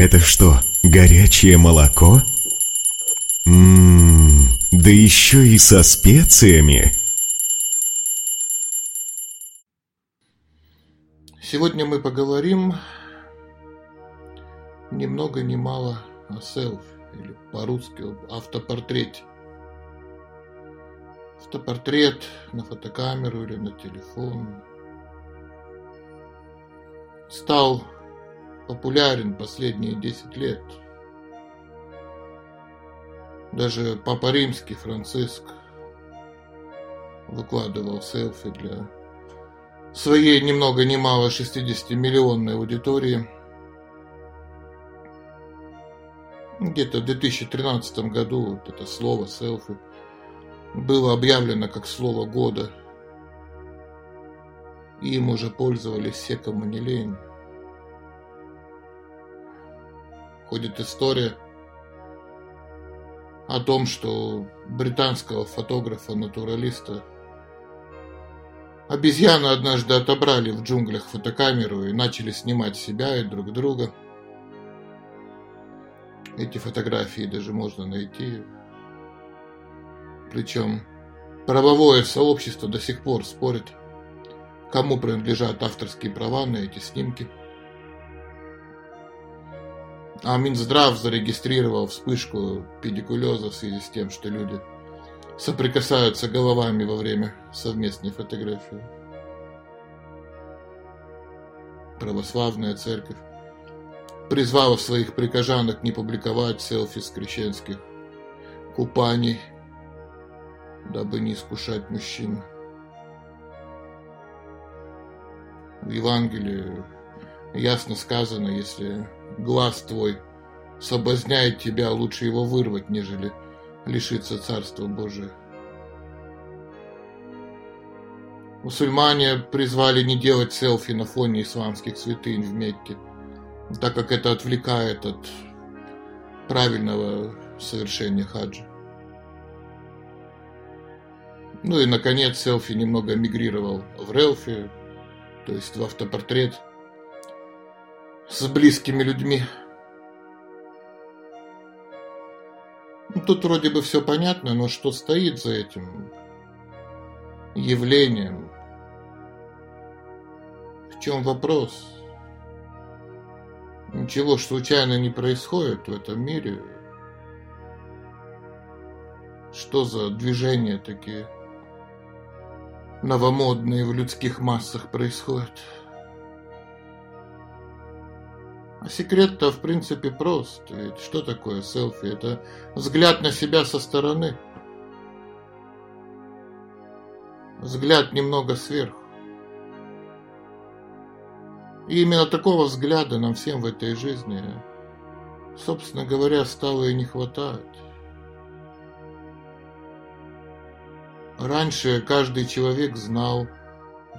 Это что, горячее молоко? Ммм, да еще и со специями. Сегодня мы поговорим ни много ни мало о селфи, или по-русски автопортрете. Автопортрет на фотокамеру или на телефон стал популярен последние 10 лет. Даже Папа Римский Франциск выкладывал селфи для своей ни много ни мало 60-миллионной аудитории. Где-то в 2013 году вот это слово селфи было объявлено как слово года. Им уже пользовались все, кому не лень. Ходит история о том, что британского фотографа-натуралиста Обезьяны однажды отобрали в джунглях фотокамеру и начали снимать себя и друг друга. Эти фотографии даже можно найти. Причем правовое сообщество до сих пор спорит, кому принадлежат авторские права на эти снимки. А Минздрав зарегистрировал вспышку педикулеза в связи с тем, что люди соприкасаются головами во время совместной фотографии. Православная церковь призвала своих прихожанок не публиковать селфи с крещенских купаний, дабы не искушать мужчин. В Евангелии ясно сказано, если глаз твой соблазняет тебя, лучше его вырвать, нежели лишиться Царства Божия. Мусульмане призвали не делать селфи на фоне исламских святынь в Мекке, так как это отвлекает от правильного совершения хаджа. Ну и, наконец, селфи немного мигрировал в релфи, то есть в автопортрет с близкими людьми – Ну, тут вроде бы все понятно, но что стоит за этим явлением? В чем вопрос? Ничего случайно не происходит в этом мире. Что за движения такие новомодные в людских массах происходят? Секрет-то, в принципе, прост. Ведь что такое селфи? Это взгляд на себя со стороны. Взгляд немного сверху. И именно такого взгляда нам всем в этой жизни, собственно говоря, стало и не хватать. Раньше каждый человек знал,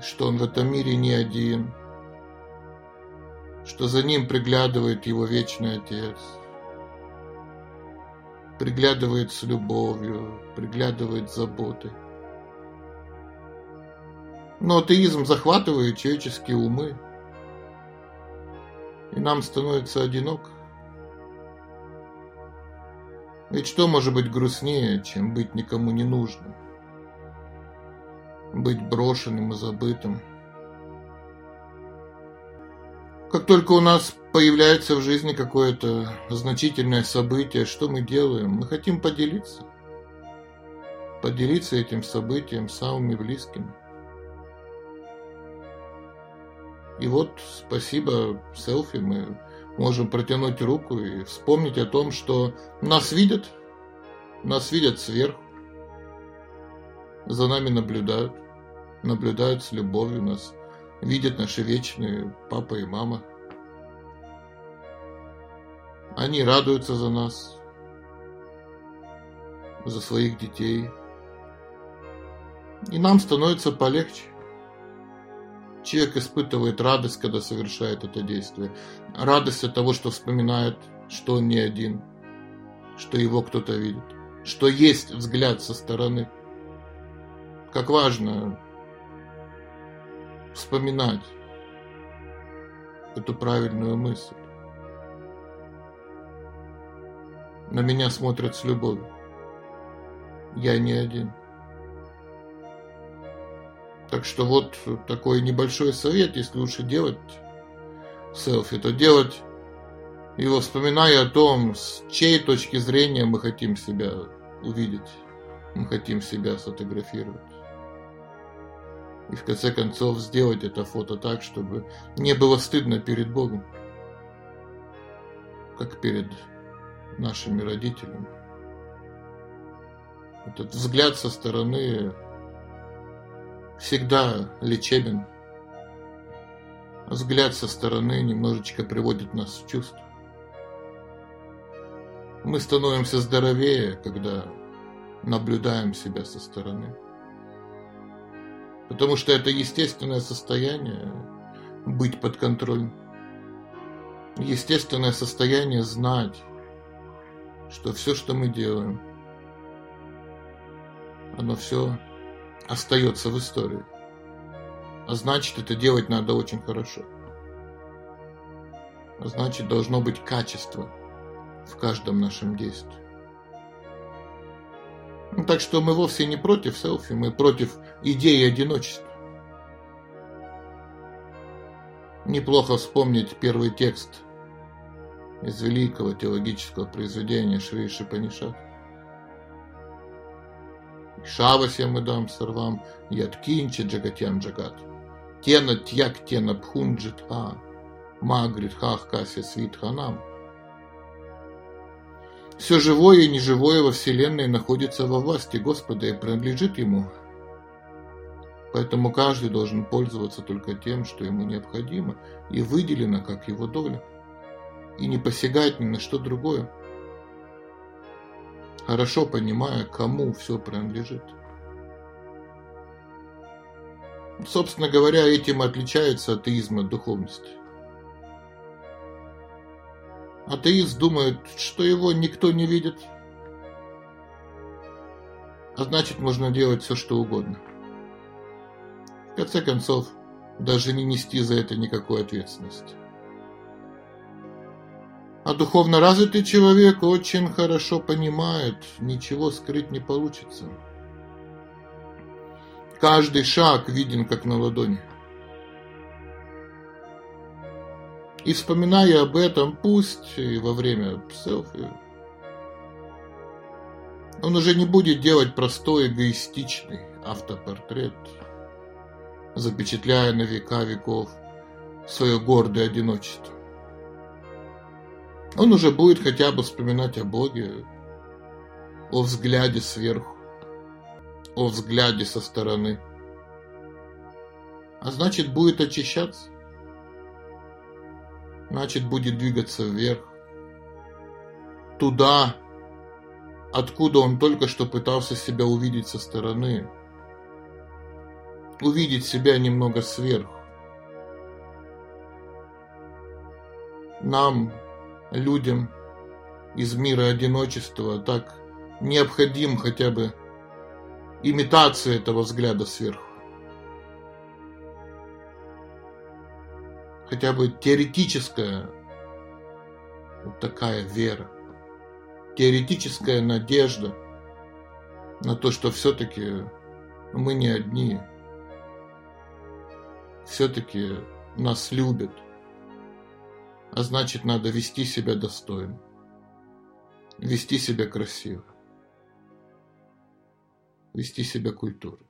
что он в этом мире не один – что за ним приглядывает его вечный Отец. Приглядывает с любовью, приглядывает с заботой. Но атеизм захватывает человеческие умы, и нам становится одиноко. Ведь что может быть грустнее, чем быть никому не нужным? Быть брошенным и забытым – как только у нас появляется в жизни какое-то значительное событие, что мы делаем? Мы хотим поделиться. Поделиться этим событием с самыми близкими. И вот, спасибо селфи, мы можем протянуть руку и вспомнить о том, что нас видят, нас видят сверху, за нами наблюдают, наблюдают с любовью нас, видят наши вечные папа и мама. Они радуются за нас, за своих детей. И нам становится полегче. Человек испытывает радость, когда совершает это действие. Радость от того, что вспоминает, что он не один, что его кто-то видит, что есть взгляд со стороны. Как важно вспоминать эту правильную мысль. На меня смотрят с любовью. Я не один. Так что вот такой небольшой совет, если лучше делать селфи, то делать его вспоминая о том, с чьей точки зрения мы хотим себя увидеть, мы хотим себя сфотографировать. И в конце концов сделать это фото так, чтобы не было стыдно перед Богом, как перед нашими родителями. Этот взгляд со стороны всегда лечебен. Взгляд со стороны немножечко приводит нас в чувство. Мы становимся здоровее, когда наблюдаем себя со стороны. Потому что это естественное состояние быть под контролем. Естественное состояние знать, что все, что мы делаем, оно все остается в истории. А значит, это делать надо очень хорошо. А значит, должно быть качество в каждом нашем действии. Ну, так что мы вовсе не против селфи, мы против идеи одиночества. Неплохо вспомнить первый текст из великого теологического произведения Шри Шипанишат. Шавасям идам сарвам, яткинче джагатям джагат. Тена тьяк тена пхунджит ха, магрит хах кася свит ханам. Все живое и неживое во Вселенной находится во власти Господа и принадлежит Ему. Поэтому каждый должен пользоваться только тем, что ему необходимо и выделено как его доля, и не посягать ни на что другое, хорошо понимая, кому все принадлежит. Собственно говоря, этим отличается атеизм от духовности. Атеист думает, что его никто не видит, а значит можно делать все, что угодно. В конце концов, даже не нести за это никакой ответственности. А духовно развитый человек очень хорошо понимает, ничего скрыть не получится. Каждый шаг виден как на ладони. И вспоминая об этом, пусть и во время селфи, он уже не будет делать простой эгоистичный автопортрет, запечатляя на века веков свое гордое одиночество. Он уже будет хотя бы вспоминать о Боге, о взгляде сверху, о взгляде со стороны. А значит, будет очищаться значит будет двигаться вверх. Туда, откуда он только что пытался себя увидеть со стороны. Увидеть себя немного сверху. Нам, людям из мира одиночества, так необходим хотя бы имитация этого взгляда сверху. Хотя бы теоретическая вот такая вера, теоретическая надежда на то, что все-таки мы не одни, все-таки нас любят, а значит надо вести себя достойно, вести себя красиво, вести себя культурно.